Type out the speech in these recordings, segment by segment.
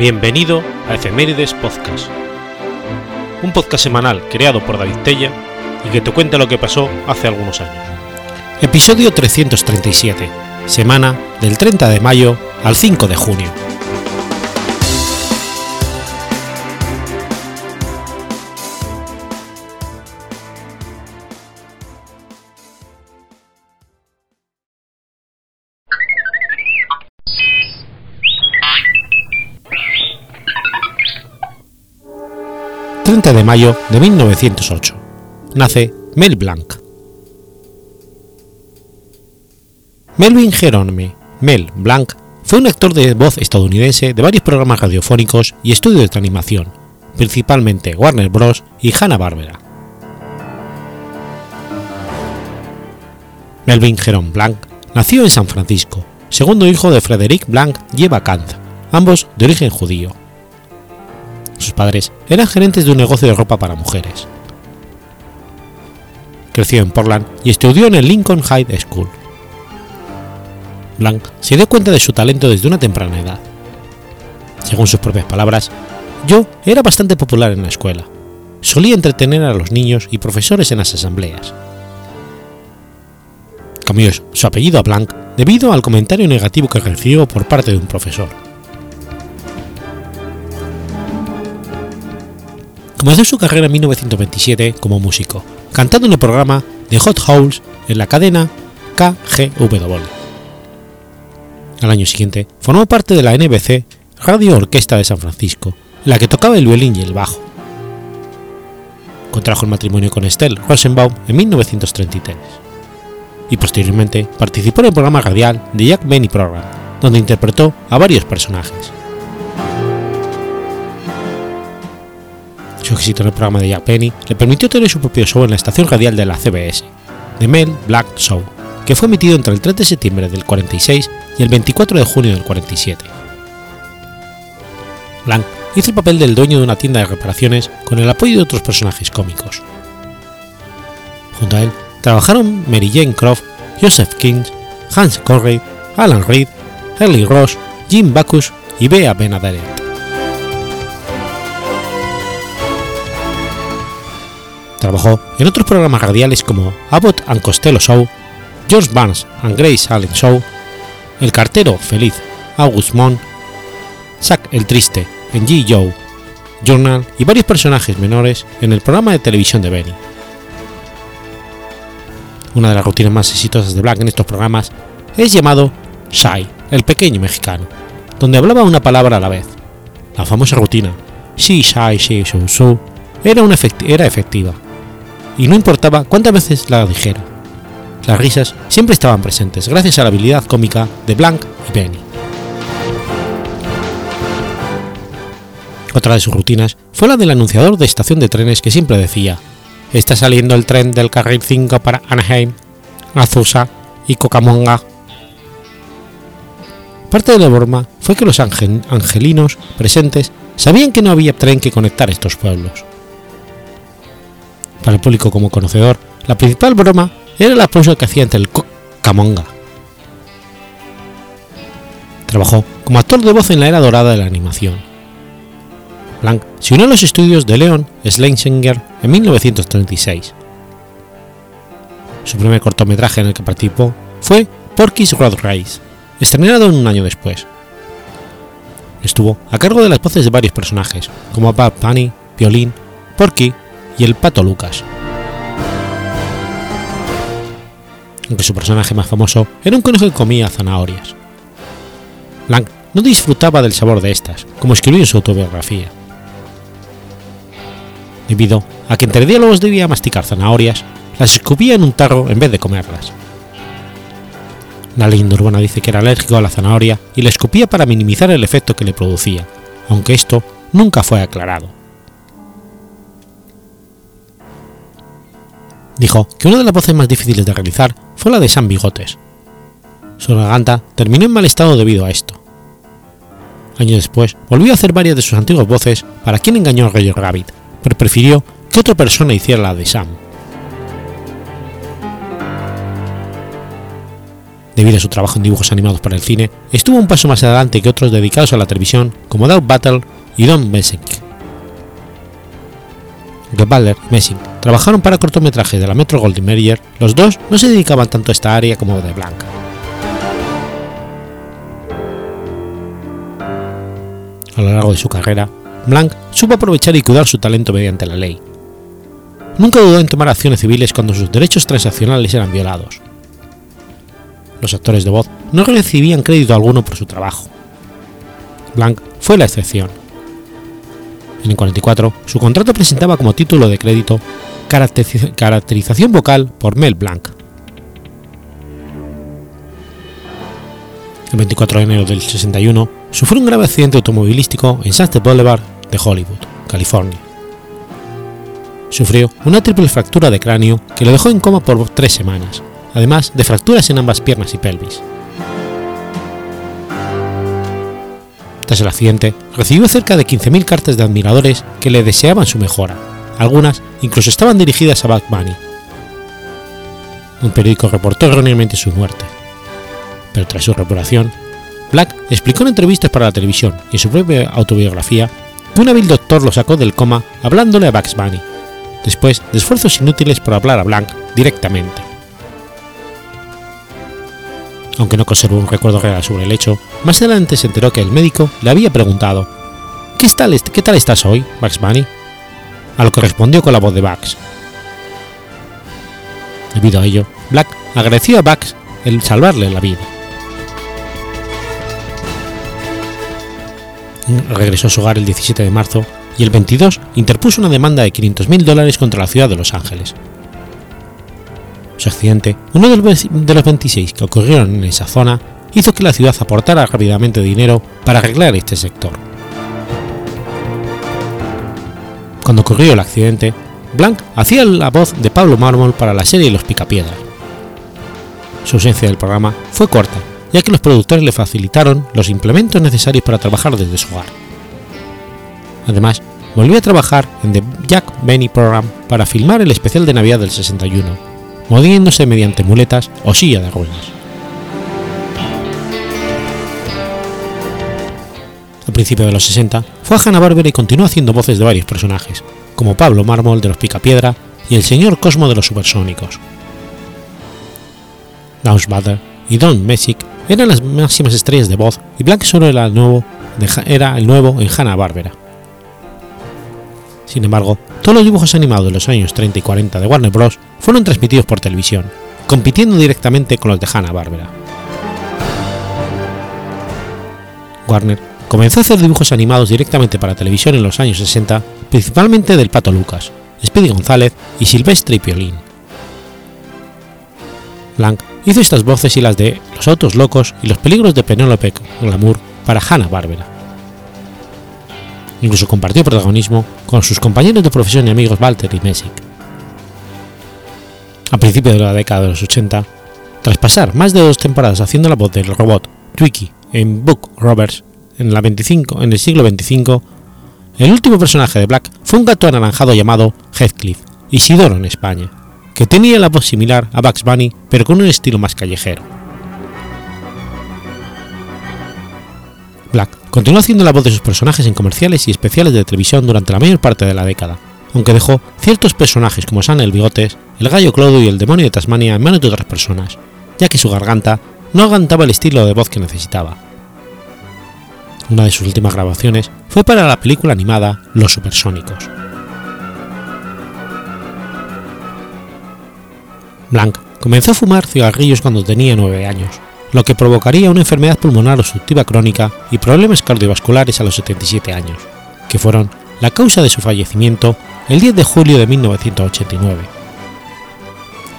Bienvenido a Efemérides Podcast, un podcast semanal creado por David Tella y que te cuenta lo que pasó hace algunos años. Episodio 337, semana del 30 de mayo al 5 de junio. De mayo de 1908. Nace Mel Blanc. Melvin Jerome Mel Blanc fue un actor de voz estadounidense de varios programas radiofónicos y estudios de animación, principalmente Warner Bros. y Hanna-Barbera. Melvin Jerome Blanc nació en San Francisco, segundo hijo de Frederick Blanc y Eva Kant, ambos de origen judío. Sus padres eran gerentes de un negocio de ropa para mujeres. Creció en Portland y estudió en el Lincoln High School. Blanc se dio cuenta de su talento desde una temprana edad. Según sus propias palabras, yo era bastante popular en la escuela. Solía entretener a los niños y profesores en las asambleas. Cambió su apellido a Blanc debido al comentario negativo que recibió por parte de un profesor. Comenzó su carrera en 1927 como músico, cantando en el programa The Hot Holes en la cadena KGW. Al año siguiente formó parte de la NBC Radio Orquesta de San Francisco, la que tocaba el violín y el bajo. Contrajo el matrimonio con Estelle Rosenbaum en 1933 y posteriormente participó en el programa radial The Jack Benny Program, donde interpretó a varios personajes. Su éxito en el programa de Jack Penny le permitió tener su propio show en la estación radial de la CBS, The Mel Black Show, que fue emitido entre el 3 de septiembre del 46 y el 24 de junio del 47. Blanc hizo el papel del dueño de una tienda de reparaciones con el apoyo de otros personajes cómicos. Junto a él trabajaron Mary Jane Croft, Joseph King, Hans Conried, Alan Reed, Early Ross, Jim Backus y Bea Benaderet. Trabajó en otros programas radiales como Abbott and Costello Show, George Barnes and Grace Allen Show, El Cartero Feliz, August Montt, Zack el Triste en G. Joe, Journal y varios personajes menores en el programa de televisión de Benny. Una de las rutinas más exitosas de Black en estos programas es llamado Shy, el pequeño mexicano, donde hablaba una palabra a la vez. La famosa rutina Shi Shai Shi Shu era, una era efectiva y no importaba cuántas veces la dijera. Las risas siempre estaban presentes gracias a la habilidad cómica de Blanc y Benny. Otra de sus rutinas fue la del anunciador de estación de trenes que siempre decía, está saliendo el tren del carril 5 para Anaheim, Azusa y Cocamonga. Parte de la broma fue que los angelinos presentes sabían que no había tren que conectar estos pueblos. Para el público como conocedor, la principal broma era el aplauso que hacía entre el Camonga. Trabajó como actor de voz en la era dorada de la animación. Blanc se unió a los estudios de Leon Schlesinger en 1936. Su primer cortometraje en el que participó fue Porky's Road Race, estrenado un año después. Estuvo a cargo de las voces de varios personajes, como Bad Bunny, Violín, Porky y el Pato Lucas. Aunque su personaje más famoso era un conejo que comía zanahorias. Blanc no disfrutaba del sabor de estas, como escribió en su autobiografía. Debido a que entre diálogos debía masticar zanahorias, las escupía en un tarro en vez de comerlas. La leyenda urbana dice que era alérgico a la zanahoria y la escupía para minimizar el efecto que le producía, aunque esto nunca fue aclarado. Dijo que una de las voces más difíciles de realizar fue la de Sam Bigotes. Su garganta terminó en mal estado debido a esto. Años después volvió a hacer varias de sus antiguas voces para quien engañó a Roger Rabbit, pero prefirió que otra persona hiciera la de Sam. Debido a su trabajo en dibujos animados para el cine, estuvo un paso más adelante que otros dedicados a la televisión como Doug Battle y Don Messing. Y Messing trabajaron para cortometrajes de la Metro Goldwyn Mayer, los dos no se dedicaban tanto a esta área como de Blanca. A lo largo de su carrera, Blanc supo aprovechar y cuidar su talento mediante la ley. Nunca dudó en tomar acciones civiles cuando sus derechos transaccionales eran violados. Los actores de voz no recibían crédito alguno por su trabajo. Blanc fue la excepción. En el 44, su contrato presentaba como título de crédito Caracterización vocal por Mel Blanc. El 24 de enero del 61, sufrió un grave accidente automovilístico en Sunset Boulevard de Hollywood, California. Sufrió una triple fractura de cráneo que lo dejó en coma por tres semanas, además de fracturas en ambas piernas y pelvis. Tras el accidente, recibió cerca de 15.000 cartas de admiradores que le deseaban su mejora, algunas incluso estaban dirigidas a Bad Bunny. Un periódico reportó erróneamente su muerte, pero tras su reparación, Black explicó en entrevistas para la televisión y en su propia autobiografía que un hábil doctor lo sacó del coma hablándole a Bugs Bunny, después de esfuerzos inútiles por hablar a Blanc directamente. Aunque no conservó un recuerdo real sobre el hecho, más adelante se enteró que el médico le había preguntado ¿Qué tal, estás hoy, Bugs Bunny? A lo que respondió con la voz de Bugs. Debido a ello, Black agradeció a Bugs el salvarle la vida. regresó a su hogar el 17 de marzo y el 22 interpuso una demanda de 500.000 dólares contra la ciudad de Los Ángeles. Su accidente, uno de los 26 que ocurrieron en esa zona, hizo que la ciudad aportara rápidamente dinero para arreglar este sector. Cuando ocurrió el accidente, Blanc hacía la voz de Pablo Mármol para la serie Los Picapiedras. Su ausencia del programa fue corta ya que los productores le facilitaron los implementos necesarios para trabajar desde su hogar. Además, volvió a trabajar en The Jack Benny Program para filmar el especial de Navidad del 61, moviéndose mediante muletas o silla de ruedas. A principios de los 60, fue a Hanna-Barbera y continuó haciendo voces de varios personajes, como Pablo Mármol de los Picapiedra y el Señor Cosmo de los Supersónicos. Downs y Don Messick eran las máximas estrellas de voz y Black solo era el nuevo, era el nuevo en Hanna-Barbera. Sin embargo, todos los dibujos animados de los años 30 y 40 de Warner Bros. fueron transmitidos por televisión, compitiendo directamente con los de Hanna-Barbera. Warner comenzó a hacer dibujos animados directamente para televisión en los años 60, principalmente del Pato Lucas, Speedy González y Silvestre y Piolín. Blanc hizo estas voces y las de Los autos locos y los peligros de Penélope Glamour para Hanna-Barbera. Incluso compartió protagonismo con sus compañeros de profesión y amigos Walter y Messick. A principios de la década de los 80, tras pasar más de dos temporadas haciendo la voz del robot Twiki en Book Roberts en, la 25, en el siglo XXV, el último personaje de Black fue un gato anaranjado llamado Heathcliff, Isidoro en España que tenía la voz similar a Bugs Bunny pero con un estilo más callejero. Continuó haciendo la voz de sus personajes en comerciales y especiales de televisión durante la mayor parte de la década, aunque dejó ciertos personajes como San el Bigotes, el Gallo Clodo y el Demonio de Tasmania en manos de otras personas, ya que su garganta no aguantaba el estilo de voz que necesitaba. Una de sus últimas grabaciones fue para la película animada Los Supersónicos. Blanc comenzó a fumar cigarrillos cuando tenía 9 años, lo que provocaría una enfermedad pulmonar obstructiva crónica y problemas cardiovasculares a los 77 años, que fueron la causa de su fallecimiento el 10 de julio de 1989.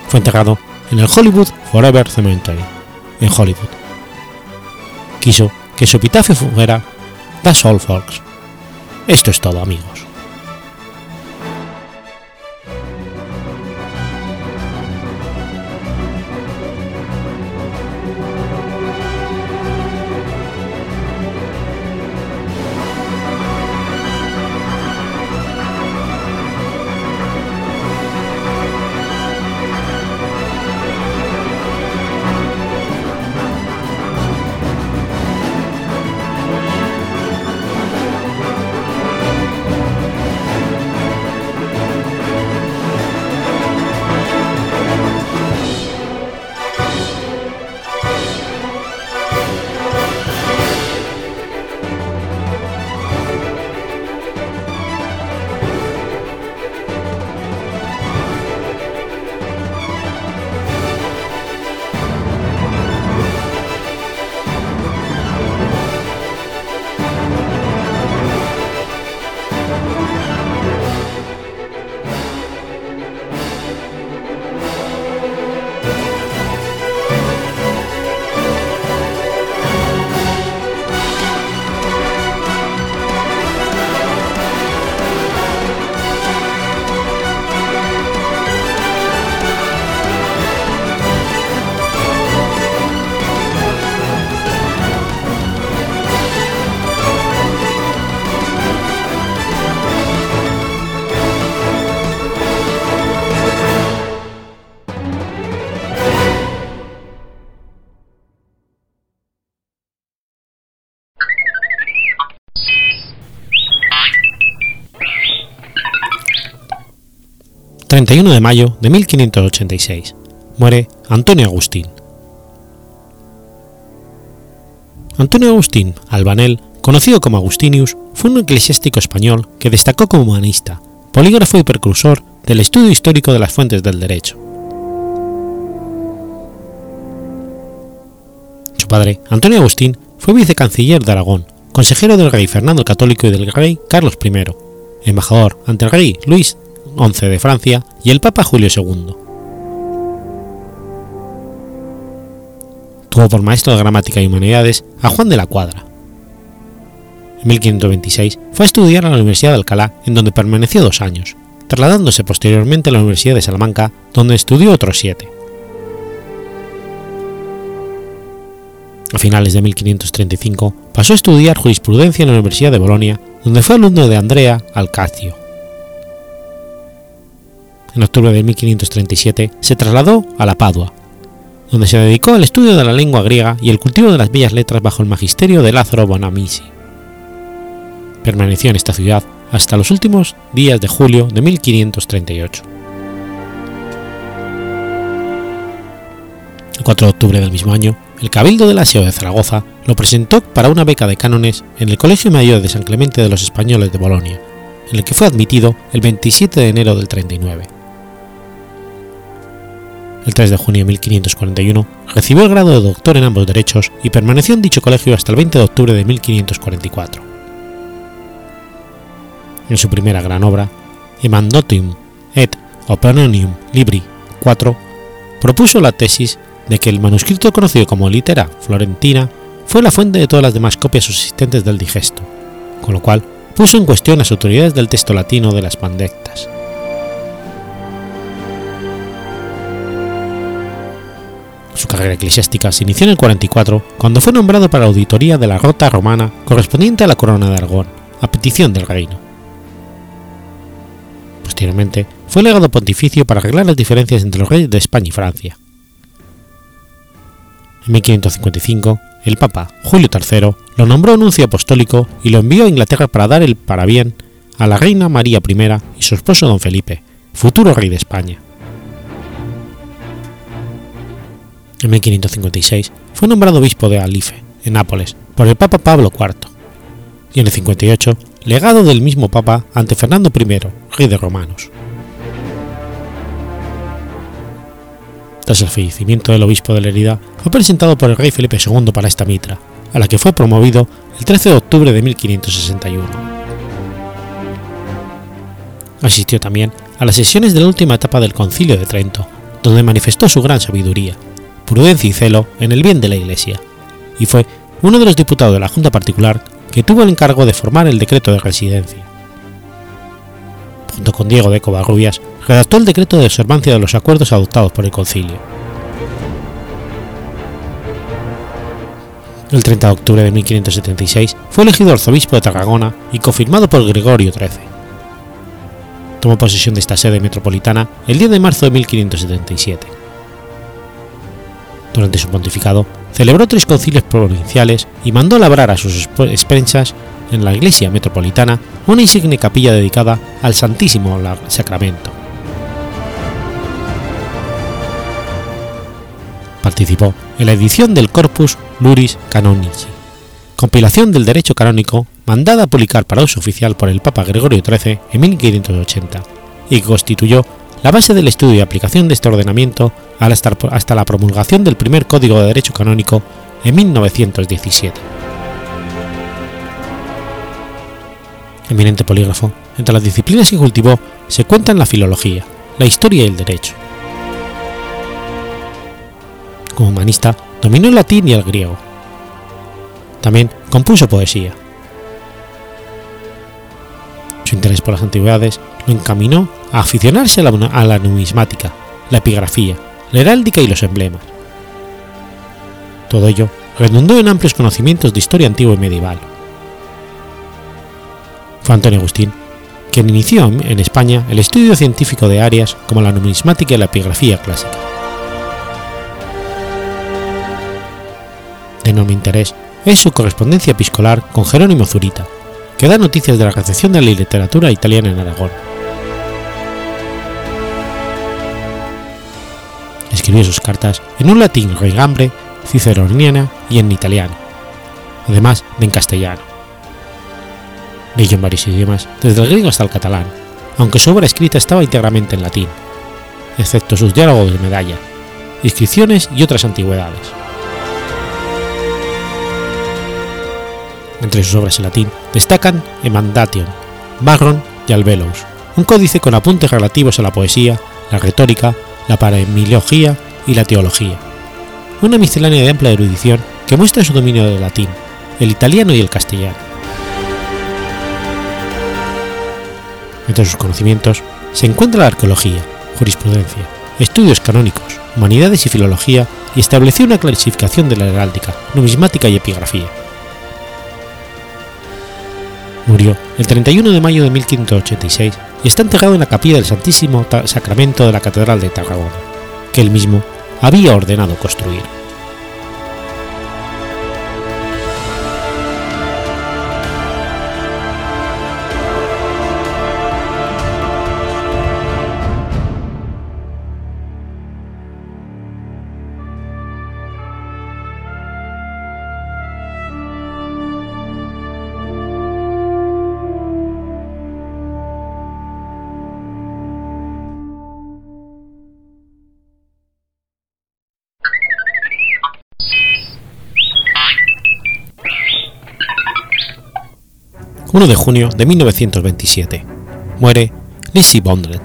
Fue enterrado en el Hollywood Forever Cemetery, en Hollywood. Quiso que su epitafio fuera That's all, folks. Esto es todo, amigos. 31 de mayo de 1586. Muere Antonio Agustín. Antonio Agustín Albanel, conocido como Agustinius, fue un eclesiástico español que destacó como humanista, polígrafo y precursor del estudio histórico de las fuentes del derecho. Su padre, Antonio Agustín, fue vicecanciller de Aragón, consejero del rey Fernando el Católico y del rey Carlos I, embajador ante el rey Luis XI de Francia y el Papa Julio II. Tuvo por maestro de gramática y humanidades a Juan de la Cuadra. En 1526 fue a estudiar a la Universidad de Alcalá, en donde permaneció dos años, trasladándose posteriormente a la Universidad de Salamanca, donde estudió otros siete. A finales de 1535 pasó a estudiar jurisprudencia en la Universidad de Bolonia, donde fue alumno de Andrea Alcacio. En octubre de 1537 se trasladó a la Padua, donde se dedicó al estudio de la lengua griega y el cultivo de las bellas letras bajo el magisterio de Lázaro Bonamisi. Permaneció en esta ciudad hasta los últimos días de julio de 1538. El 4 de octubre del mismo año, el Cabildo del Aseo de Zaragoza lo presentó para una beca de cánones en el Colegio Mayor de San Clemente de los Españoles de Bolonia, en el que fue admitido el 27 de enero del 39. El 3 de junio de 1541 recibió el grado de doctor en ambos derechos y permaneció en dicho colegio hasta el 20 de octubre de 1544. En su primera gran obra, Emandotium et Opinionium Libri 4, propuso la tesis de que el manuscrito conocido como Litera Florentina fue la fuente de todas las demás copias subsistentes del digesto, con lo cual puso en cuestión las autoridades del texto latino de las pandectas. Su carrera eclesiástica se inició en el 44 cuando fue nombrado para la auditoría de la rota romana correspondiente a la corona de Aragón, a petición del reino. Posteriormente fue legado pontificio para arreglar las diferencias entre los reyes de España y Francia. En 1555, el Papa Julio III lo nombró nuncio apostólico y lo envió a Inglaterra para dar el parabién a la reina María I y su esposo don Felipe, futuro rey de España. En 1556 fue nombrado obispo de Alife, en Nápoles, por el Papa Pablo IV, y en el 58 legado del mismo Papa ante Fernando I, rey de Romanos. Tras el fallecimiento del obispo de Lerida, fue presentado por el rey Felipe II para esta mitra, a la que fue promovido el 13 de octubre de 1561. Asistió también a las sesiones de la última etapa del Concilio de Trento, donde manifestó su gran sabiduría, prudencia y celo en el bien de la Iglesia, y fue uno de los diputados de la Junta Particular que tuvo el encargo de formar el decreto de residencia. Junto con Diego de Covarrubias, redactó el decreto de observancia de los acuerdos adoptados por el concilio. El 30 de octubre de 1576 fue elegido arzobispo de Tarragona y confirmado por Gregorio XIII. Tomó posesión de esta sede metropolitana el 10 de marzo de 1577 durante su pontificado, celebró tres concilios provinciales y mandó labrar a sus expensas en la iglesia metropolitana una insigne capilla dedicada al Santísimo Sacramento. Participó en la edición del Corpus Luris Canonici, compilación del derecho canónico mandada a publicar para uso oficial por el Papa Gregorio XIII en 1580, y que constituyó la base del estudio y aplicación de este ordenamiento hasta la promulgación del primer Código de Derecho Canónico en 1917. Eminente polígrafo, entre las disciplinas que cultivó se cuentan la filología, la historia y el derecho. Como humanista, dominó el latín y el griego. También compuso poesía. Su interés por las antigüedades lo encaminó a aficionarse a la, numismática, la epigrafía, la heráldica y los emblemas. Todo ello redundó en amplios conocimientos de historia antigua y medieval. Fue Antonio Agustín quien inició en España el estudio científico de áreas como la numismática y la epigrafía clásica. De enorme interés es su correspondencia epistolar con Jerónimo Zurita, que da noticias de la recepción de la literatura italiana en Aragón escribió sus cartas en un latín regambre, ciceroniana y en italiano, además de en castellano. Leyó en varios idiomas, desde el griego hasta el catalán, aunque su obra escrita estaba íntegramente en latín, excepto sus diálogos de medalla, inscripciones y otras antigüedades. Entre sus obras en latín destacan Emandation, Barron y Albelous, un códice con apuntes relativos a la poesía, la retórica, la paremilogía y la teología. Una miscelánea de amplia erudición que muestra su dominio del latín, el italiano y el castellano. Entre sus conocimientos se encuentra la arqueología, jurisprudencia, estudios canónicos, humanidades y filología y estableció una clasificación de la heráldica, numismática y epigrafía. Murió el 31 de mayo de 1586 y está enterrado en la capilla del Santísimo Sacramento de la Catedral de Tarragona, que él mismo había ordenado construir. 1 de junio de 1927. Muere Lizzie Borden.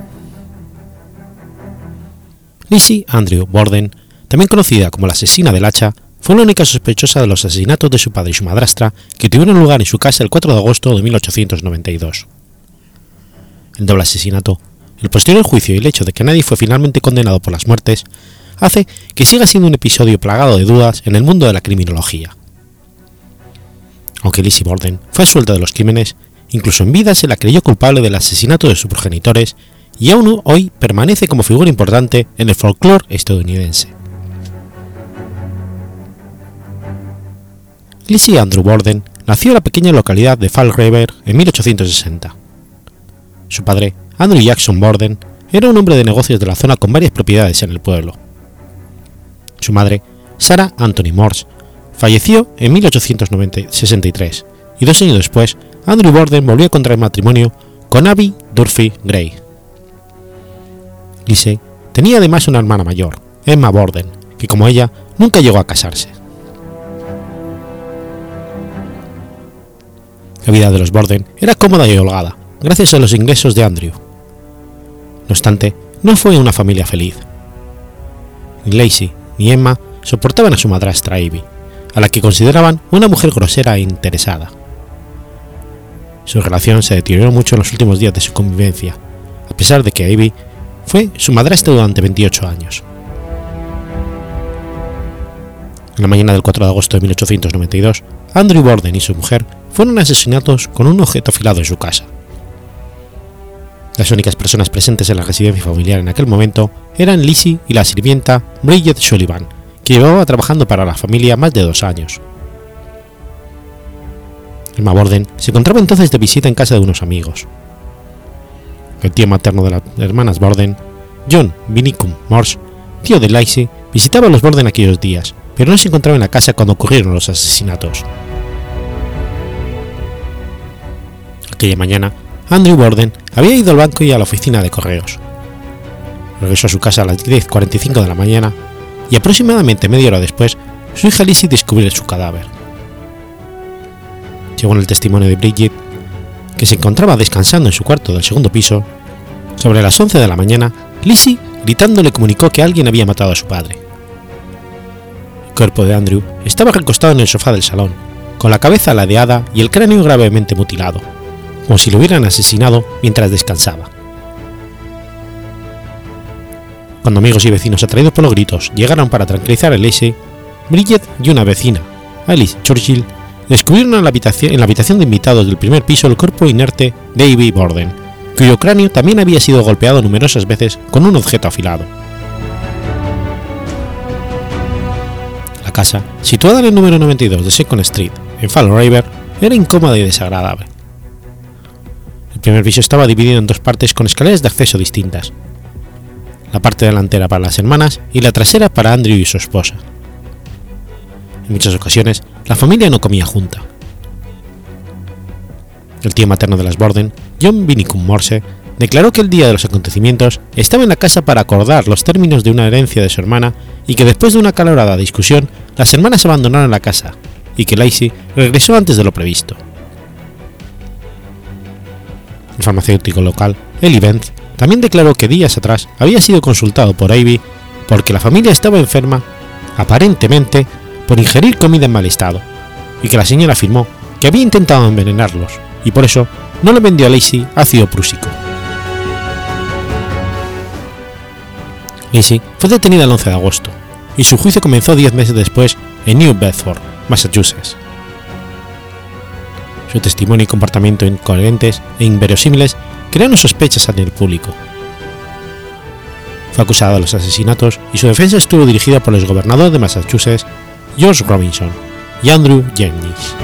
Lizzie Andrew Borden, también conocida como la asesina del hacha, fue la única sospechosa de los asesinatos de su padre y su madrastra que tuvieron lugar en su casa el 4 de agosto de 1892. El doble asesinato, el posterior juicio y el hecho de que nadie fue finalmente condenado por las muertes hace que siga siendo un episodio plagado de dudas en el mundo de la criminología aunque Lizzie Borden fue suelta de los crímenes, incluso en vida se la creyó culpable del asesinato de sus progenitores y aún hoy permanece como figura importante en el folclore estadounidense. Lizzie Andrew Borden nació en la pequeña localidad de Fall River en 1860. Su padre, Andrew Jackson Borden, era un hombre de negocios de la zona con varias propiedades en el pueblo. Su madre, Sarah Anthony Morse, Falleció en 1863 y dos años después Andrew Borden volvió a contraer matrimonio con Abby Durfee Gray. Lise tenía además una hermana mayor, Emma Borden, que como ella nunca llegó a casarse. La vida de los Borden era cómoda y holgada, gracias a los ingresos de Andrew. No obstante, no fue una familia feliz. Lacey ni Emma soportaban a su madrastra Ivy, a la que consideraban una mujer grosera e interesada. Su relación se deterioró mucho en los últimos días de su convivencia, a pesar de que Ivy fue su madrastra durante 28 años. En la mañana del 4 de agosto de 1892, Andrew Borden y su mujer fueron asesinados con un objeto afilado en su casa. Las únicas personas presentes en la residencia familiar en aquel momento eran Lizzie y la sirvienta Bridget Sullivan, que llevaba trabajando para la familia más de dos años. Emma Borden se encontraba entonces de visita en casa de unos amigos. El tío materno de las hermanas Borden, John Vinicum Morse, tío de Lacey, visitaba a los Borden aquellos días, pero no se encontraba en la casa cuando ocurrieron los asesinatos. Aquella mañana, Andrew Borden había ido al banco y a la oficina de correos. Regresó a su casa a las 10.45 de la mañana y aproximadamente media hora después, su hija Lizzie descubrió su cadáver. Según el testimonio de Bridget, que se encontraba descansando en su cuarto del segundo piso, sobre las 11 de la mañana, Lizzie gritando le comunicó que alguien había matado a su padre. El cuerpo de Andrew estaba recostado en el sofá del salón, con la cabeza ladeada y el cráneo gravemente mutilado, como si lo hubieran asesinado mientras descansaba. Cuando amigos y vecinos atraídos por los gritos llegaron para tranquilizar a Lacey, Bridget y una vecina, Alice Churchill, descubrieron en la, habitación, de invitados del primer piso el cuerpo inerte de Ivy Borden, cuyo cráneo también había sido golpeado numerosas veces con un objeto afilado. La casa, situada en el número 92 de Second Street, en Fall River, era incómoda y desagradable. El primer piso estaba dividido en dos partes con escaleras de acceso distintas, la parte delantera para las hermanas y la trasera para Andrew y su esposa. En muchas ocasiones, la familia no comía junta. El tío materno de las Borden, John Vinicum Morse, declaró que el día de los acontecimientos estaba en la casa para acordar los términos de una herencia de su hermana y que después de una calorada discusión, las hermanas abandonaron la casa y que Lacey regresó antes de lo previsto. El farmacéutico local, Eli Benz, también declaró que días atrás había sido consultado por Ivy porque la familia estaba enferma, aparentemente por ingerir comida en mal estado, y que la señora afirmó que había intentado envenenarlos y por eso no le vendió a Lacey ácido prúsico. Lacey fue detenida el 11 de agosto y su juicio comenzó 10 meses después en New Bedford, Massachusetts. Su testimonio y comportamiento incoherentes e inverosímiles crearon sospechas ante el público. Fue acusado de los asesinatos y su defensa estuvo dirigida por el gobernador de Massachusetts, George Robinson, y Andrew Jennings.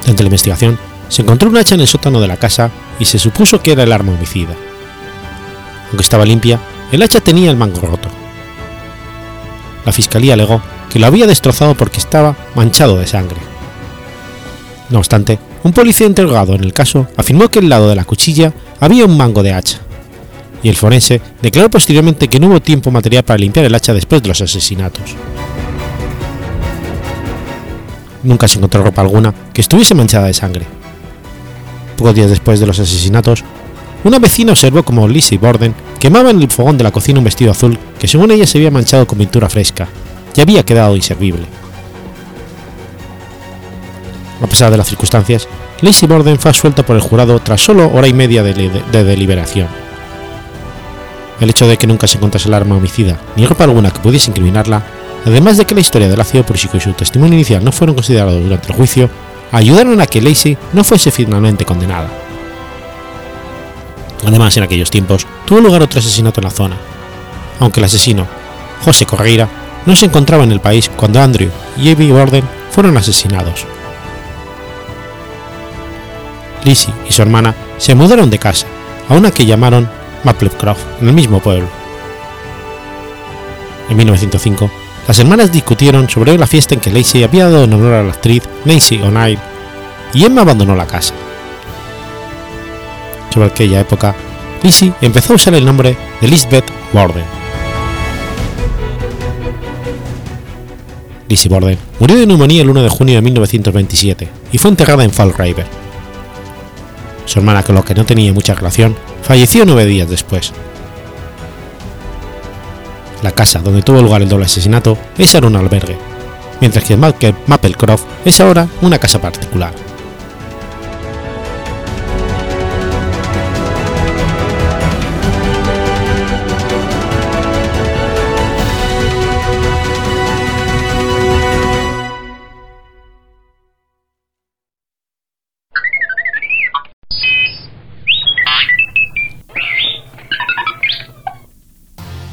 Durante la investigación, se encontró un hacha en el sótano de la casa y se supuso que era el arma homicida. Aunque estaba limpia, el hacha tenía el mango roto. La fiscalía alegó que lo había destrozado porque estaba manchado de sangre. No obstante, un policía interrogado en el caso afirmó que al lado de la cuchilla había un mango de hacha, y el forense declaró posteriormente que no hubo tiempo material para limpiar el hacha después de los asesinatos. Nunca se encontró ropa alguna que estuviese manchada de sangre. Pocos días después de los asesinatos, una vecina observó como Lizzie Borden quemaba en el fogón de la cocina un vestido azul que según ella se había manchado con pintura fresca y había quedado inservible. A pesar de las circunstancias, Lacey Borden fue suelta por el jurado tras solo hora y media de, de, deliberación. El hecho de que nunca se encontrase el arma homicida ni ropa alguna que pudiese incriminarla, además de que la historia del ácido púrsico y su testimonio inicial no fueron considerados durante el juicio, ayudaron a que Lacey no fuese finalmente condenada. Además, en aquellos tiempos tuvo lugar otro asesinato en la zona, aunque el asesino, José Correira, no se encontraba en el país cuando Andrew y Abby Borden fueron asesinados. Lizzie y su hermana se mudaron de casa a una que llamaron Maplecroft, en el mismo pueblo. En 1905, las hermanas discutieron sobre la fiesta en que Lacey había dado en honor a la actriz Nancy O'Neill y Emma abandonó la casa. Sobre aquella época, Lizzie empezó a usar el nombre de Lisbeth Borden. Lizzie Borden murió de neumonía el 1 de junio de 1927 y fue enterrada en Fall River. Su hermana, con la que no tenía mucha relación, falleció nueve días después. La casa donde tuvo lugar el doble asesinato es ahora un albergue, mientras que Maplecroft es ahora una casa particular.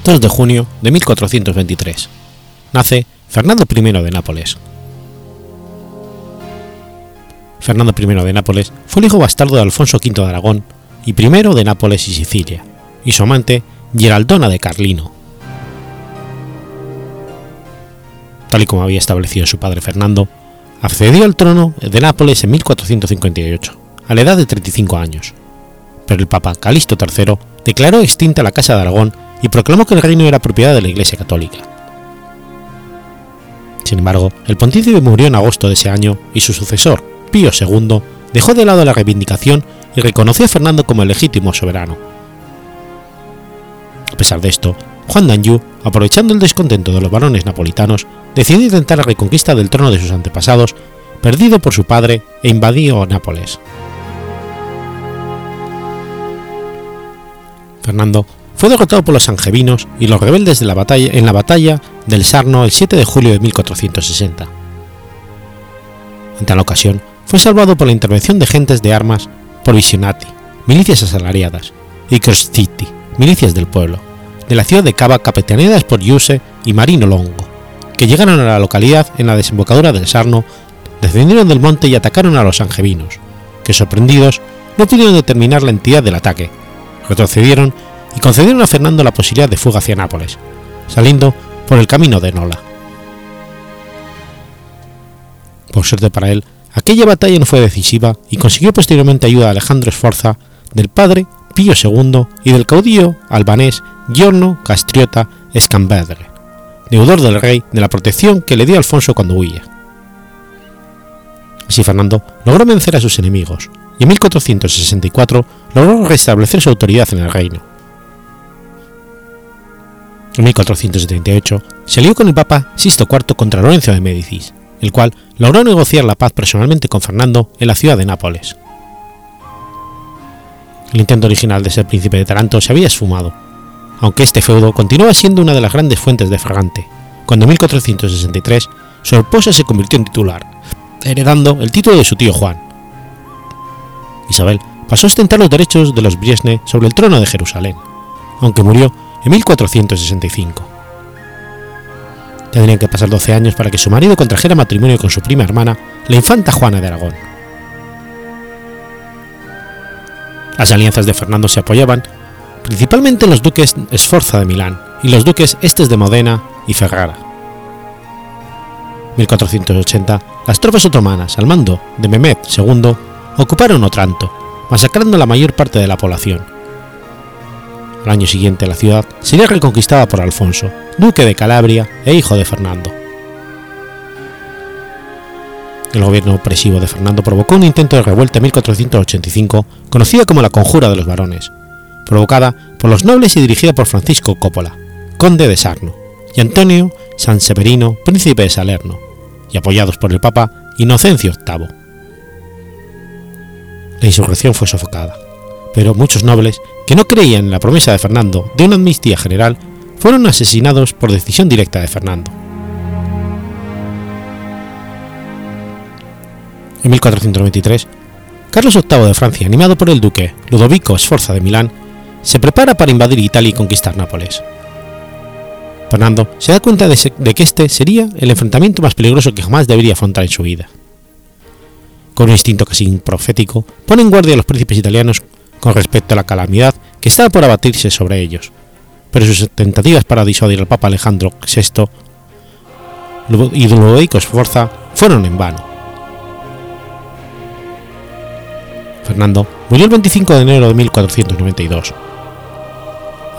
2 de junio de 1423. Nace Fernando I de Nápoles. Fernando I de Nápoles fue el hijo bastardo de Alfonso V de Aragón y primero de Nápoles y Sicilia, y su amante Geraldona de Carlino. Tal y como había establecido su padre Fernando, accedió al trono de Nápoles en 1458, a la edad de 35 años, pero el Papa Calixto III declaró extinta la Casa de Aragón y proclamó que el reino era propiedad de la Iglesia Católica. Sin embargo, el pontífice murió en agosto de ese año y su sucesor, Pío II, dejó de lado la reivindicación y reconoció a Fernando como el legítimo soberano. A pesar de esto, Juan d'Anjou, aprovechando el descontento de los varones napolitanos, decidió intentar la reconquista del trono de sus antepasados, perdido por su padre, e invadió Nápoles. Fernando fue derrotado por los angevinos y los rebeldes de la batalla, en la batalla del Sarno el 7 de julio de 1460. En tal ocasión, fue salvado por la intervención de gentes de armas provisionati, milicias asalariadas, y Crostiti, milicias del pueblo, de la ciudad de Cava capitaneadas por Yuse y Marino Longo, que llegaron a la localidad en la desembocadura del Sarno, descendieron del monte y atacaron a los angevinos, que sorprendidos no pudieron determinar la entidad del ataque, retrocedieron y concedieron a Fernando la posibilidad de fuga hacia Nápoles, saliendo por el camino de Nola. Por suerte para él, aquella batalla no fue decisiva y consiguió posteriormente ayuda de Alejandro Sforza, del padre Pío II y del caudillo albanés Giorno Castriota Scambedre, deudor del rey de la protección que le dio Alfonso cuando huía. Así Fernando logró vencer a sus enemigos y en 1464 logró restablecer su autoridad en el reino. En 1478 se con el Papa Sisto IV contra Lorenzo de Médicis, el cual logró negociar la paz personalmente con Fernando en la ciudad de Nápoles. El intento original de ser príncipe de Taranto se había esfumado, aunque este feudo continuaba siendo una de las grandes fuentes de Fragante, cuando en 1463 su esposa se convirtió en titular, heredando el título de su tío Juan. Isabel pasó a ostentar los derechos de los Briesne sobre el trono de Jerusalén, aunque murió en 1465. Tendrían que pasar 12 años para que su marido contrajera matrimonio con su prima hermana, la infanta Juana de Aragón. Las alianzas de Fernando se apoyaban principalmente en los duques Sforza de Milán y los duques Estes de Modena y Ferrara. 1480, las tropas otomanas al mando de Mehmed II ocuparon Otranto, masacrando la mayor parte de la población. Al año siguiente la ciudad sería reconquistada por Alfonso, duque de Calabria e hijo de Fernando. El gobierno opresivo de Fernando provocó un intento de revuelta en 1485, conocida como la Conjura de los Varones, provocada por los nobles y dirigida por Francisco Coppola, conde de Sarno, y Antonio Sanseverino, príncipe de Salerno, y apoyados por el Papa Inocencio VIII. La insurrección fue sofocada, pero muchos nobles, que no creían en la promesa de Fernando de una amnistía general, fueron asesinados por decisión directa de Fernando. En 1493, Carlos VIII de Francia, animado por el duque Ludovico Sforza de Milán, se prepara para invadir Italia y conquistar Nápoles. Fernando se da cuenta de, que este sería el enfrentamiento más peligroso que jamás debería afrontar en su vida. Con un instinto casi profético, pone en guardia a los príncipes italianos con respecto a la calamidad que estaba por abatirse sobre ellos, pero sus tentativas para disuadir al Papa Alejandro VI y Ludovico Sforza fueron en vano. Fernando murió el 25 de enero de 1492.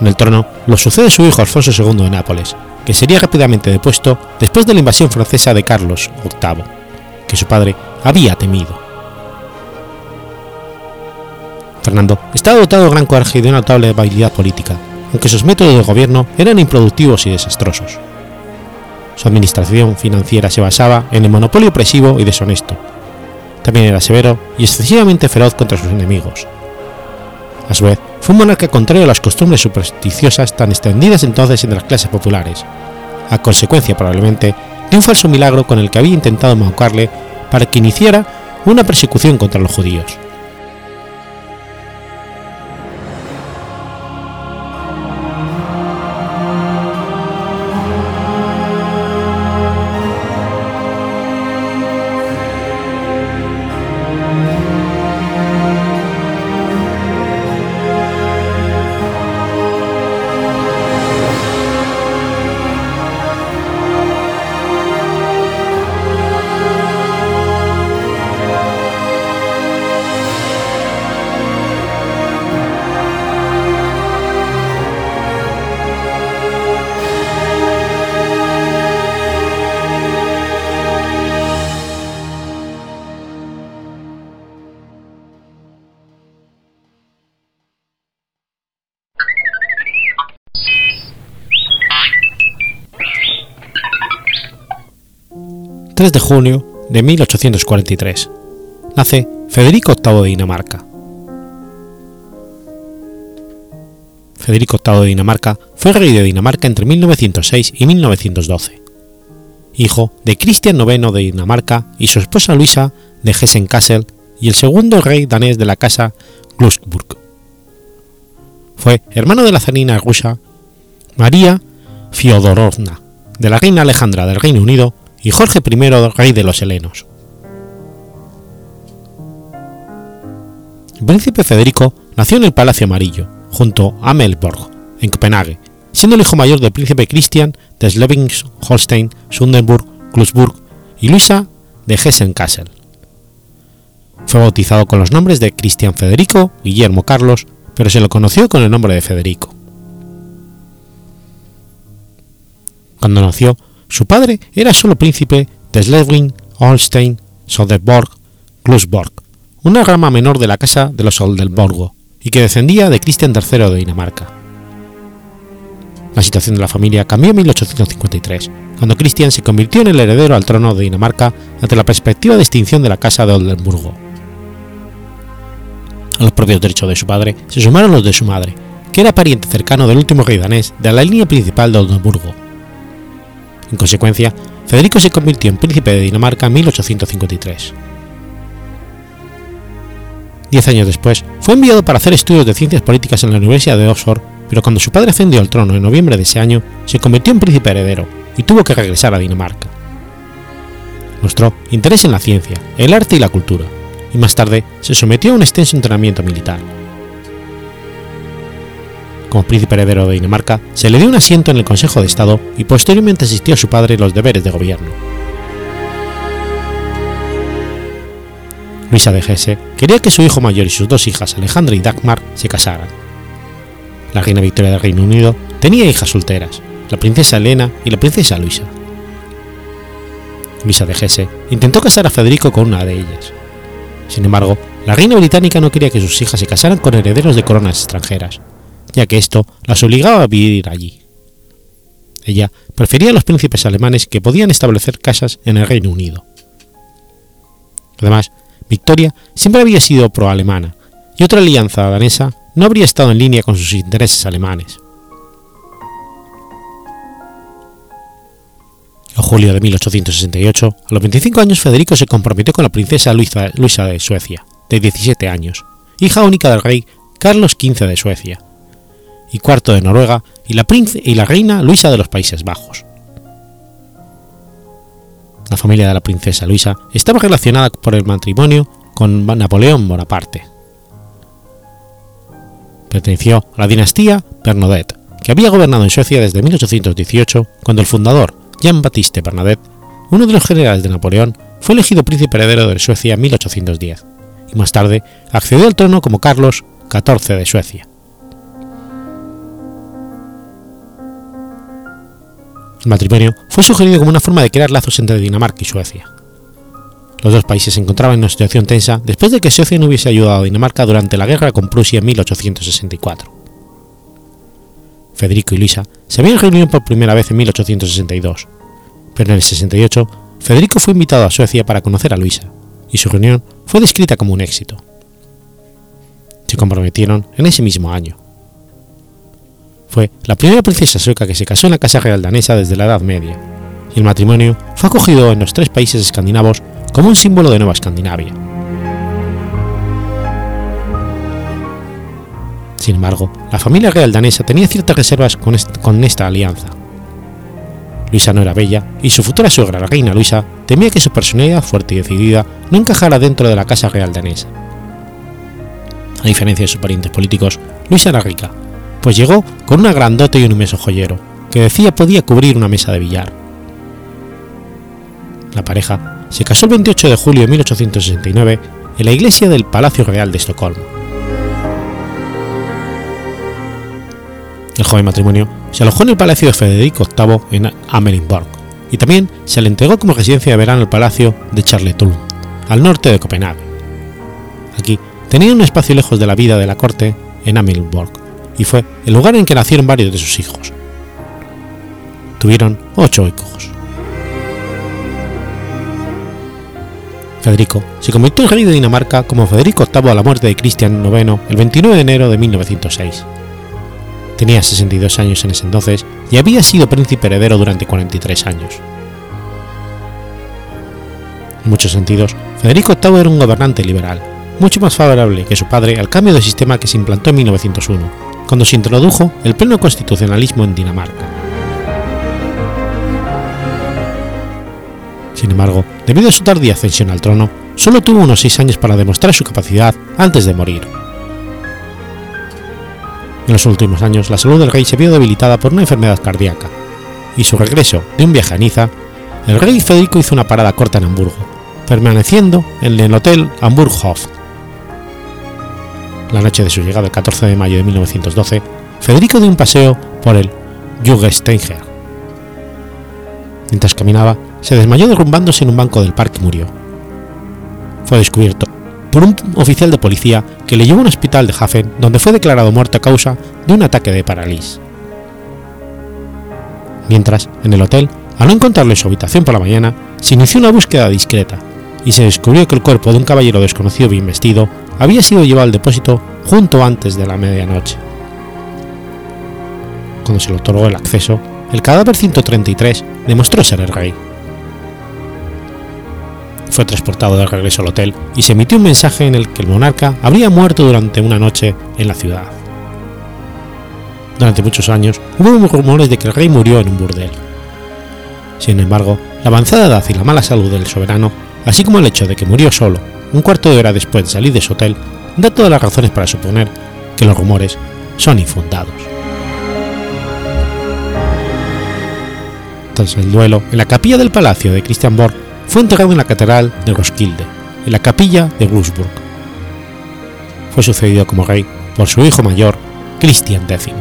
En el trono lo sucede su hijo Alfonso II de Nápoles, que sería rápidamente depuesto después de la invasión francesa de Carlos VIII, que su padre había temido. Fernando estaba dotado de gran coraje y de una notable habilidad política, aunque sus métodos de gobierno eran improductivos y desastrosos. Su administración financiera se basaba en el monopolio opresivo y deshonesto. También era severo y excesivamente feroz contra sus enemigos. A su vez, fue un monarca contrario a las costumbres supersticiosas tan extendidas entonces entre las clases populares, a consecuencia probablemente de un falso milagro con el que había intentado embaucarle para que iniciara una persecución contra los judíos. De junio de 1843. Nace Federico VIII de Dinamarca. Federico VIII de Dinamarca fue rey de Dinamarca entre 1906 y 1912. Hijo de Cristian IX de Dinamarca y su esposa Luisa de Hessen-Kassel y el segundo rey danés de la casa Glücksburg. Fue hermano de la zarina rusa María Fiodorovna, de la reina Alejandra del Reino Unido y Jorge I, rey de los helenos. El príncipe Federico nació en el Palacio Amarillo, junto a Melborg, en Copenhague, siendo el hijo mayor del príncipe Christian de Schleswig-Holstein, Sunderburg, Klusburg y Luisa de Hessen-Kassel. Fue bautizado con los nombres de Cristian Federico Guillermo Carlos, pero se lo conoció con el nombre de Federico. Cuando nació, su padre era solo príncipe de Schleswig, Holstein, Soderborg, Klusborg, una rama menor de la casa de los Oldenburgo, y que descendía de Cristian III de Dinamarca. La situación de la familia cambió en 1853, cuando Cristian se convirtió en el heredero al trono de Dinamarca ante la perspectiva de extinción de la casa de Oldenburgo. A los propios derechos de su padre se sumaron los de su madre, que era pariente cercano del último rey danés de la línea principal de Oldenburgo. En consecuencia, Federico se convirtió en príncipe de Dinamarca en 1853. Diez años después, fue enviado para hacer estudios de ciencias políticas en la Universidad de Oxford, pero cuando su padre ascendió al trono en noviembre de ese año, se convirtió en príncipe heredero y tuvo que regresar a Dinamarca. Mostró interés en la ciencia, el arte y la cultura, y más tarde se sometió a un extenso entrenamiento militar. Como príncipe heredero de Dinamarca, se le dio un asiento en el Consejo de Estado y posteriormente asistió a su padre en los deberes de gobierno. Luisa de Hesse quería que su hijo mayor y sus dos hijas, Alejandra y Dagmar, se casaran. La reina Victoria del Reino Unido tenía hijas solteras, la princesa Elena y la princesa Luisa. Luisa de Hesse intentó casar a Federico con una de ellas. Sin embargo, la reina británica no quería que sus hijas se casaran con herederos de coronas extranjeras, ya que esto las obligaba a vivir allí. Ella prefería a los príncipes alemanes que podían establecer casas en el Reino Unido. Además, Victoria siempre había sido pro-alemana, y otra alianza danesa no habría estado en línea con sus intereses alemanes. En julio de 1868, a los 25 años, Federico se comprometió con la princesa Luisa, Luisa de Suecia, de 17 años, hija única del rey Carlos XV de Suecia, y cuarto de Noruega, y la, y la reina Luisa de los Países Bajos. La familia de la princesa Luisa estaba relacionada por el matrimonio con Napoleón Bonaparte. Perteneció a la dinastía Bernadotte, que había gobernado en Suecia desde 1818, cuando el fundador, Jean-Baptiste Bernadotte, uno de los generales de Napoleón, fue elegido príncipe heredero de Suecia en 1810, y más tarde accedió al trono como Carlos XIV de Suecia. El matrimonio fue sugerido como una forma de crear lazos entre Dinamarca y Suecia. Los dos países se encontraban en una situación tensa después de que Suecia no hubiese ayudado a Dinamarca durante la guerra con Prusia en 1864. Federico y Luisa se habían reunido por primera vez en 1862, pero en el 68 Federico fue invitado a Suecia para conocer a Luisa, y su reunión fue descrita como un éxito. Se comprometieron en ese mismo año. Fue la primera princesa sueca que se casó en la Casa Real danesa desde la Edad Media, y el matrimonio fue acogido en los tres países escandinavos como un símbolo de Nueva Escandinavia. Sin embargo, la familia real danesa tenía ciertas reservas con, esta alianza. Luisa no era bella y su futura suegra, la reina Luisa, temía que su personalidad fuerte y decidida no encajara dentro de la casa real danesa. A diferencia de sus parientes políticos, Luisa era rica, pues llegó con una grandote y un inmenso joyero, que decía podía cubrir una mesa de billar. La pareja se casó el 28 de julio de 1869 en la iglesia del Palacio Real de Estocolmo. El joven matrimonio se alojó en el Palacio de Federico VIII en Amalienborg y también se le entregó como residencia de verano el Palacio de Charlottetown, al norte de Copenhague. Aquí tenía un espacio lejos de la vida de la corte en Amalienborg y fue el lugar en que nacieron varios de sus hijos. Tuvieron ocho hijos. Federico se convirtió en rey de Dinamarca como Federico VIII a la muerte de Cristian IX el 29 de enero de 1906. Tenía 62 años en ese entonces y había sido príncipe heredero durante 43 años. En muchos sentidos, Federico VIII era un gobernante liberal, mucho más favorable que su padre al cambio de sistema que se implantó en 1901, cuando se introdujo el pleno constitucionalismo en Dinamarca. Sin embargo, debido a su tardía ascensión al trono, solo tuvo unos seis años para demostrar su capacidad antes de morir. En los últimos años, la salud del rey se vio debilitada por una enfermedad cardíaca, y su regreso de un viaje a Niza, el rey Federico hizo una parada corta en Hamburgo, permaneciendo en el Hotel Hamburghof. La noche de su llegada el 14 de mayo de 1912, Federico dio un paseo por el Jugesteiger. Mientras caminaba, se desmayó derrumbándose en un banco del parque y murió. Fue descubierto por un oficial de policía que le llevó a un hospital de Hafen donde fue declarado muerto a causa de un ataque de parálisis. Mientras, en el hotel, al no encontrarle su habitación por la mañana, se inició una búsqueda discreta y se descubrió que el cuerpo de un caballero desconocido bien vestido había sido llevado al depósito junto antes de la medianoche. Cuando se le otorgó el acceso, el cadáver 133 demostró ser el rey. Fue transportado de regreso al hotel y se emitió un mensaje en el que el monarca habría muerto durante una noche en la ciudad. Durante muchos años hubo rumores de que el rey murió en un burdel. Sin embargo, la avanzada edad y la mala salud del soberano, así como el hecho de que murió solo un cuarto de hora después de salir de su hotel, da todas las razones para suponer que los rumores son infundados. Tras el duelo, en la capilla del palacio de Christianborg, fue enterrado en la catedral de Roskilde, en la capilla de Würzburg. Fue sucedido como rey por su hijo mayor, Cristian X.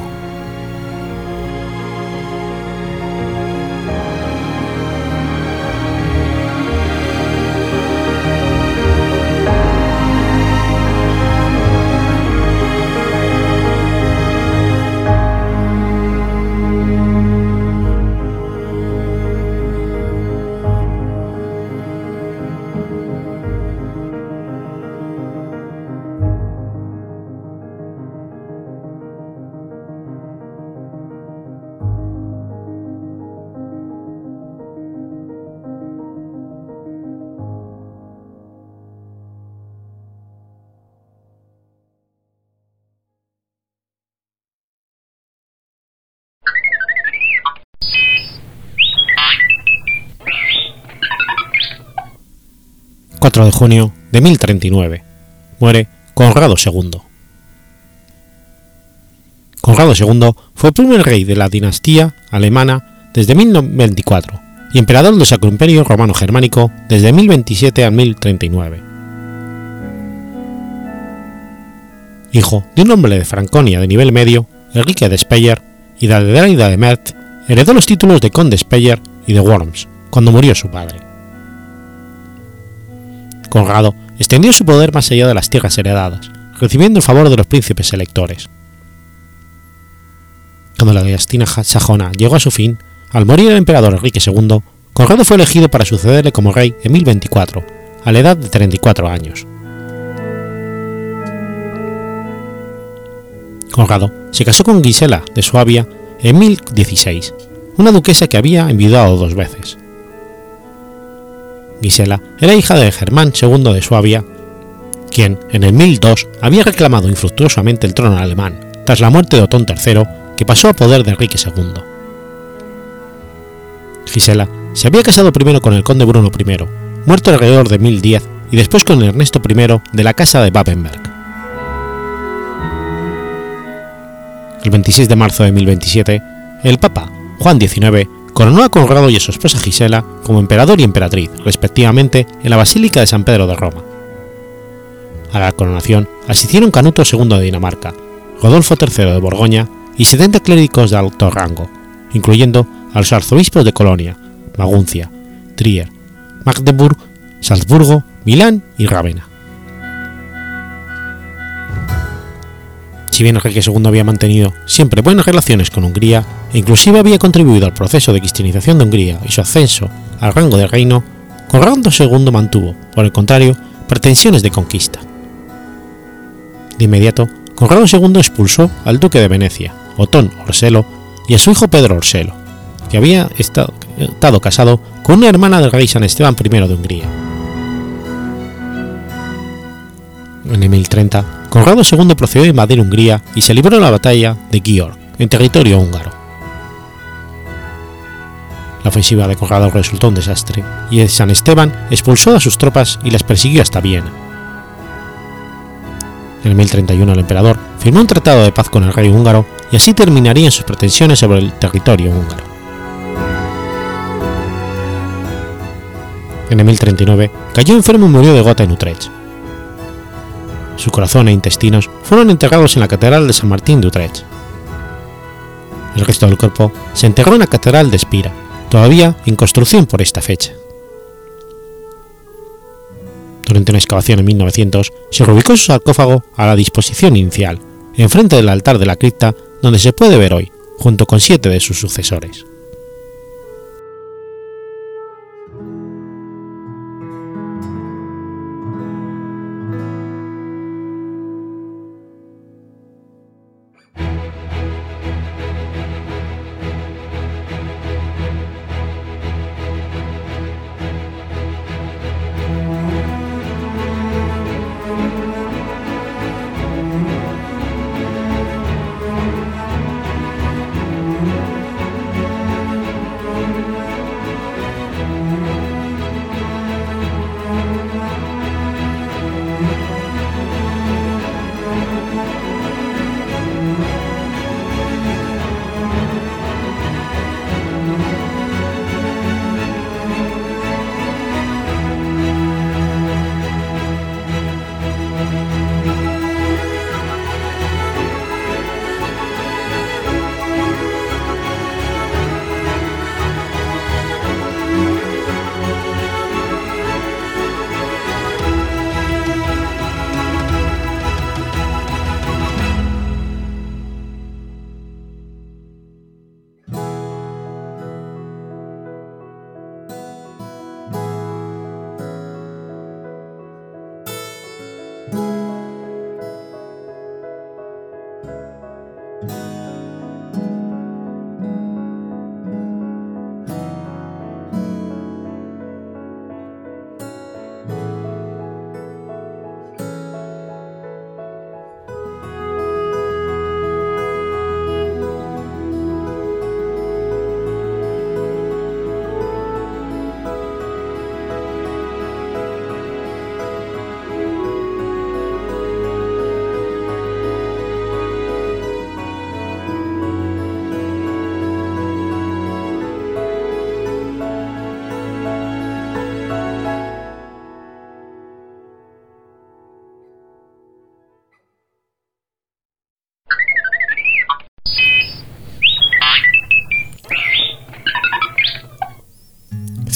4 de junio de 1039. Muere Conrado II. Conrado II fue primer rey de la dinastía alemana desde 1024 y emperador del Sacro Imperio Romano Germánico desde 1027 a 1039. Hijo de un hombre de Franconia de nivel medio, Enrique de Speyer y de Adelaida de Merth, heredó los títulos de conde Speyer y de Worms cuando murió su padre. Conrado extendió su poder más allá de las tierras heredadas, recibiendo el favor de los príncipes electores. Cuando la dinastía sajona llegó a su fin, al morir el emperador Enrique II, Conrado fue elegido para sucederle como rey en 1024, a la edad de 34 años. Conrado se casó con Gisela de Suabia en 1016, una duquesa que había enviudado dos veces. Gisela era hija de Germán II de Suabia, quien en el 1002 había reclamado infructuosamente el trono alemán tras la muerte de Otón III, que pasó a poder de Enrique II. Gisela se había casado primero con el conde Bruno I, muerto alrededor de 1010, y después con Ernesto I de la casa de Babenberg. El 26 de marzo de 1027, el Papa Juan XIX coronó a Conrado y a su esposa Gisela como emperador y emperatriz, respectivamente, en la Basílica de San Pedro de Roma. A la coronación asistieron Canuto II de Dinamarca, Rodolfo III de Borgoña y 70 clérigos de alto rango, incluyendo a los arzobispos de Colonia, Maguncia, Trier, Magdeburg, Salzburgo, Milán y Rávena. Si bien Enrique II había mantenido siempre buenas relaciones con Hungría e inclusive había contribuido al proceso de cristianización de Hungría y su ascenso al rango de reino, Conrado II mantuvo, por el contrario, pretensiones de conquista. De inmediato, Conrado II expulsó al duque de Venecia, Otón Orselo, y a su hijo Pedro Orselo, que había estado, estado casado con una hermana del rey San Esteban I de Hungría. En el 1030, Conrado II procedió a invadir Hungría y se libró la batalla de Győr, en territorio húngaro. La ofensiva de Conrado resultó un desastre y San Esteban expulsó a sus tropas y las persiguió hasta Viena. En el 1031 el emperador firmó un tratado de paz con el rey húngaro y así terminarían sus pretensiones sobre el territorio húngaro. En el 1039 cayó enfermo y murió de gota en Utrecht. Su corazón e intestinos fueron enterrados en la Catedral de San Martín de Utrecht. El resto del cuerpo se enterró en la Catedral de Espira, todavía en construcción por esta fecha. Durante una excavación en 1900 se reubicó su sarcófago a la disposición inicial, enfrente del altar de la cripta donde se puede ver hoy, junto con siete de sus sucesores.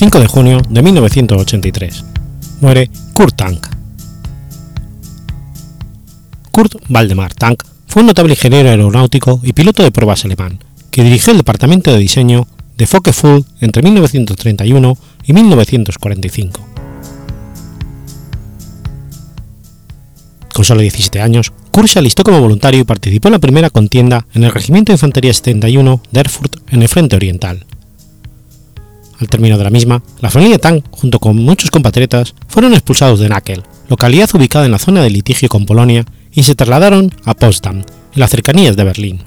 5 de junio de 1983. Muere Kurt Tank. Kurt Waldemar Tank fue un notable ingeniero aeronáutico y piloto de pruebas alemán, que dirigió el departamento de diseño de Focke-Wulf entre 1931 y 1945. Con solo 17 años, Kurt se alistó como voluntario y participó en la primera contienda en el Regimiento de Infantería 71 de Erfurt en el Frente Oriental. Al término de la misma, la familia Tang, junto con muchos compatriotas, fueron expulsados de Nakel, localidad ubicada en la zona de litigio con Polonia, y se trasladaron a Potsdam, en las cercanías de Berlín.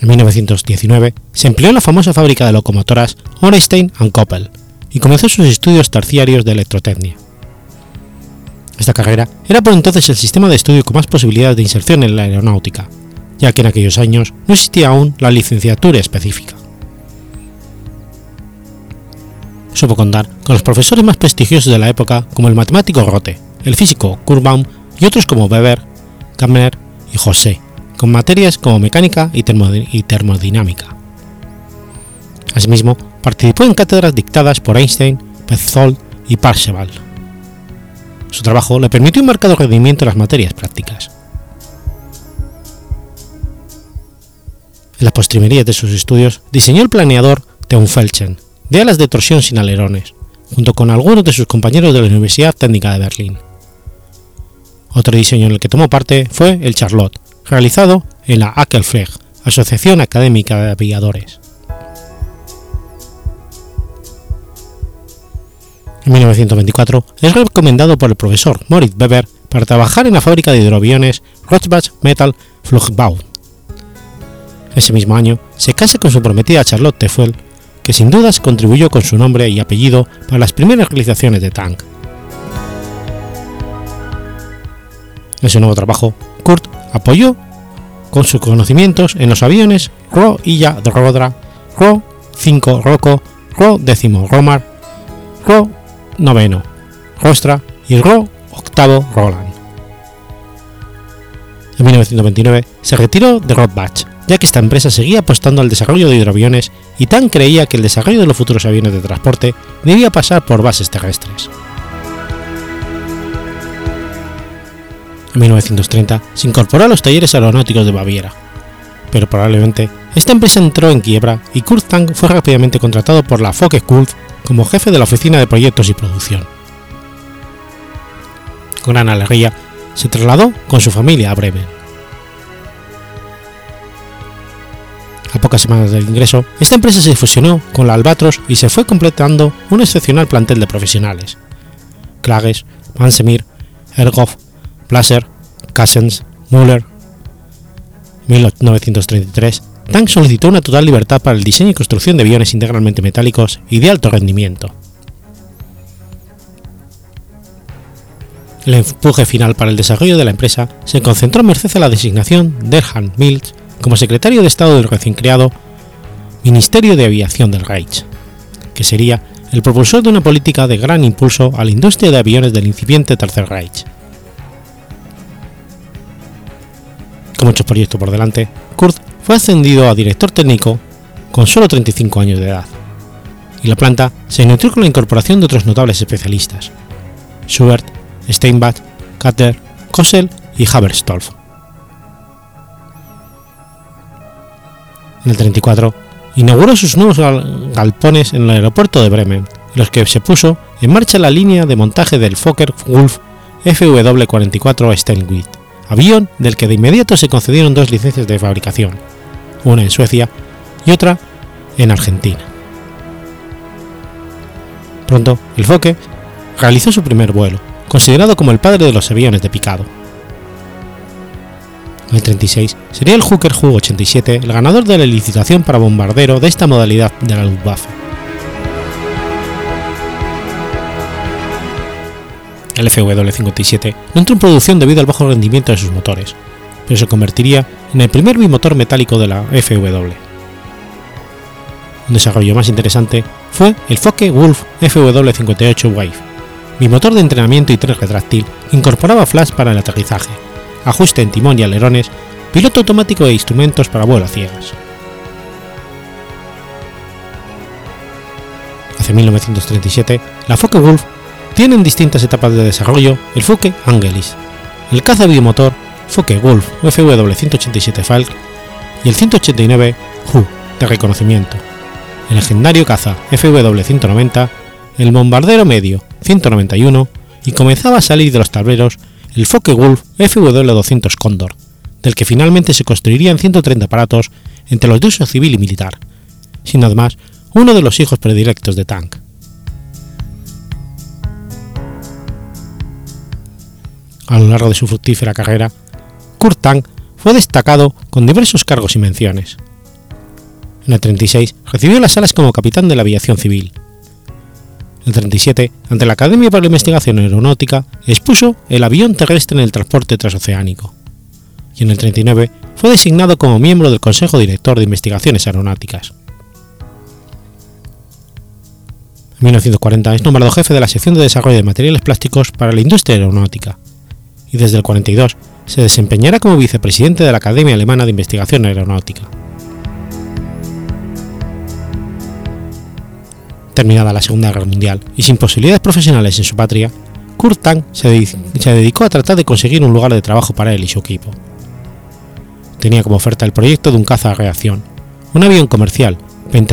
En 1919 se empleó en la famosa fábrica de locomotoras Ornstein Koppel y comenzó sus estudios terciarios de electrotecnia. Esta carrera era por entonces el sistema de estudio con más posibilidades de inserción en la aeronáutica, ya que en aquellos años no existía aún la licenciatura específica. Supo contar con los profesores más prestigiosos de la época como el matemático Rote, el físico Kurbaum y otros como Weber, Kammer y José, con materias como mecánica y, termodinámica. Asimismo, participó en cátedras dictadas por Einstein, Petzold y Parseval. Su trabajo le permitió un marcado rendimiento en las materias prácticas. En la postrimería de sus estudios diseñó el planeador Teunfelchen, de alas de torsión sin alerones, junto con algunos de sus compañeros de la Universidad Técnica de Berlín. Otro diseño en el que tomó parte fue el Charlotte, realizado en la Ackelfleg, Asociación Académica de Aviadores. En 1924 es recomendado por el profesor Moritz Weber para trabajar en la fábrica de hidroaviones Rothbach Metal Flugbau ese mismo año se casa con su prometida Charlotte Tefuel, que sin dudas contribuyó con su nombre y apellido para las primeras realizaciones de Tank. En su nuevo trabajo, Kurt apoyó con sus conocimientos en los aviones Ro Illa Rodra, Ro 5 Rocco, Ro décimo Romar, Ro noveno Rostra y Ro octavo Roland. En 1929 se retiró de Rothbach, ya que esta empresa seguía apostando al desarrollo de hidroaviones y tan creía que el desarrollo de los futuros aviones de transporte debía pasar por bases terrestres. En 1930 se incorporó a los talleres aeronáuticos de Baviera, pero probablemente esta empresa entró en quiebra y Kurt Tank fue rápidamente contratado por la Focke-Wulf como jefe de la oficina de proyectos y producción. Con gran alegría, se trasladó con su familia a Bremen. A pocas semanas del ingreso, esta empresa se fusionó con la Albatros y se fue completando un excepcional plantel de profesionales. Klages, Mansemir, Ergoff, Blaser, Cassens, Müller. En 1933, Tank solicitó una total libertad para el diseño y construcción de aviones integralmente metálicos y de alto rendimiento. El empuje final para el desarrollo de la empresa se concentró merced a la designación de Erhard Milch como secretario de Estado del recién creado Ministerio de Aviación del Reich, que sería el propulsor de una política de gran impulso a la industria de aviones del incipiente Tercer Reich. Con muchos proyectos por delante, Kurt fue ascendido a director técnico con solo 35 años de edad, y la planta se nutrió con la incorporación de otros notables especialistas, Schubert, Steinbach, Katter, Kossel y Haberstolf. En el 34, inauguró sus nuevos galpones en el aeropuerto de Bremen, en los que se puso en marcha la línea de montaje del Fokker-Wulf FW-44 Steinway, avión del que de inmediato se concedieron dos licencias de fabricación, una en Suecia y otra en Argentina. Pronto, el Fokker realizó su primer vuelo, considerado como el padre de los aviones de picado. El 36 sería el Hooker Ju-87 el ganador de la licitación para bombardero de esta modalidad de la Luftwaffe. El FW-57 no entró en producción debido al bajo rendimiento de sus motores, pero se convertiría en el primer bimotor metálico de la FW. Un desarrollo más interesante fue el Focke-Wulf FW-58 Wave, bimotor de entrenamiento y tren retráctil incorporaba flash para el aterrizaje, ajuste en timón y alerones, piloto automático e instrumentos para vuelo a ciegas. Hacia 1937, la Focke-Wulf tiene en distintas etapas de desarrollo el Focke Angelis, el caza bimotor Focke-Wulf FW-187 Falk y el 189 Hu de reconocimiento, el legendario caza FW-190, el bombardero medio 191 y comenzaba a salir de los tableros el Focke-Wulf FW-200 Condor, del que finalmente se construirían 130 aparatos entre los de uso civil y militar, siendo además uno de los hijos predilectos de Tank. A lo largo de su fructífera carrera, Kurt Tank fue destacado con diversos cargos y menciones. En el 36 recibió las alas como capitán de la aviación civil. En el 37, ante la Academia para la Investigación Aeronáutica, expuso el avión terrestre en el transporte transoceánico. Y en el 39 fue designado como miembro del Consejo Director de Investigaciones Aeronáuticas. En 1940 es nombrado jefe de la sección de desarrollo de materiales plásticos para la industria aeronáutica y desde el 42 se desempeñará como vicepresidente de la Academia Alemana de Investigación Aeronáutica. Terminada la Segunda Guerra Mundial y sin posibilidades profesionales en su patria, Kurt Tank se, dedicó a tratar de conseguir un lugar de trabajo para él y su equipo. Tenía como oferta el proyecto de un caza a reacción, un avión comercial,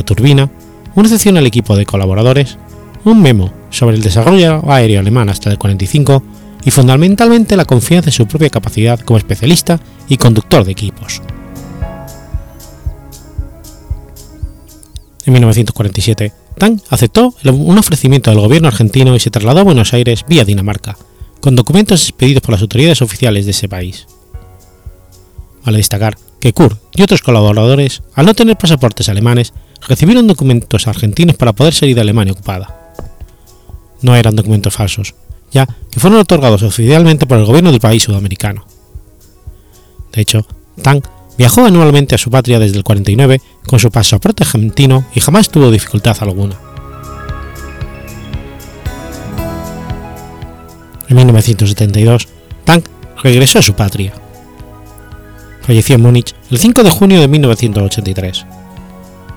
turbina, un excepcional equipo de colaboradores, un memo sobre el desarrollo aéreo alemán hasta el 45 y fundamentalmente la confianza en su propia capacidad como especialista y conductor de equipos. En 1947, Tang aceptó un ofrecimiento del gobierno argentino y se trasladó a Buenos Aires vía Dinamarca, con documentos expedidos por las autoridades oficiales de ese país. Vale destacar que Kurt y otros colaboradores, al no tener pasaportes alemanes, recibieron documentos argentinos para poder salir de Alemania ocupada. No eran documentos falsos, ya que fueron otorgados oficialmente por el gobierno del país sudamericano. De hecho, Tang viajó anualmente a su patria desde el 49 con su pasaporte argentino y jamás tuvo dificultad alguna. En 1972, Tang regresó a su patria. Falleció en Múnich el 5 de junio de 1983.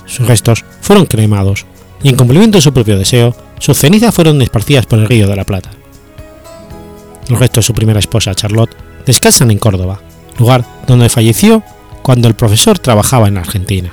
Sus restos fueron cremados y en cumplimiento de su propio deseo, sus cenizas fueron esparcidas por el Río de la Plata. Los restos de su primera esposa, Charlotte, descansan en Córdoba, lugar donde falleció cuando el profesor trabajaba en Argentina.